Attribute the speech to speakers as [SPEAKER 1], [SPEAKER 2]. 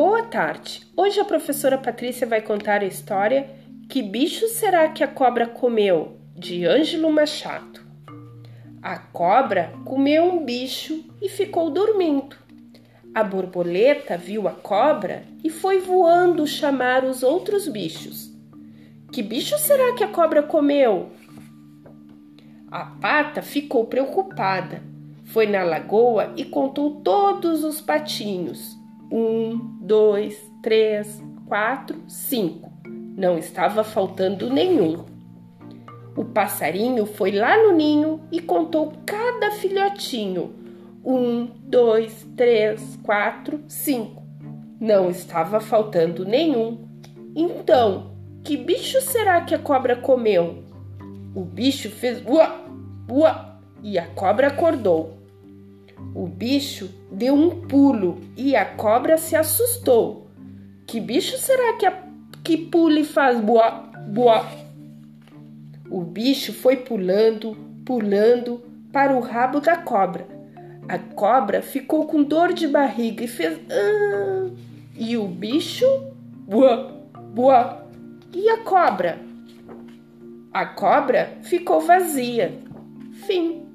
[SPEAKER 1] Boa tarde. Hoje a professora Patrícia vai contar a história Que bicho será que a cobra comeu? de Ângelo Machado. A cobra comeu um bicho e ficou dormindo. A borboleta viu a cobra e foi voando chamar os outros bichos. Que bicho será que a cobra comeu? A pata ficou preocupada. Foi na lagoa e contou todos os patinhos. Um, dois, três, quatro, cinco. Não estava faltando nenhum. O passarinho foi lá no ninho e contou cada filhotinho. Um, dois, três, quatro, cinco. Não estava faltando nenhum. Então, que bicho será que a cobra comeu? O bicho fez uá, uá, e a cobra acordou. O bicho deu um pulo e a cobra se assustou. Que bicho será que, a, que pula e faz boa, boa? O bicho foi pulando, pulando para o rabo da cobra. A cobra ficou com dor de barriga e fez. Ah! E o bicho. Boa, boa. E a cobra? A cobra ficou vazia. Fim.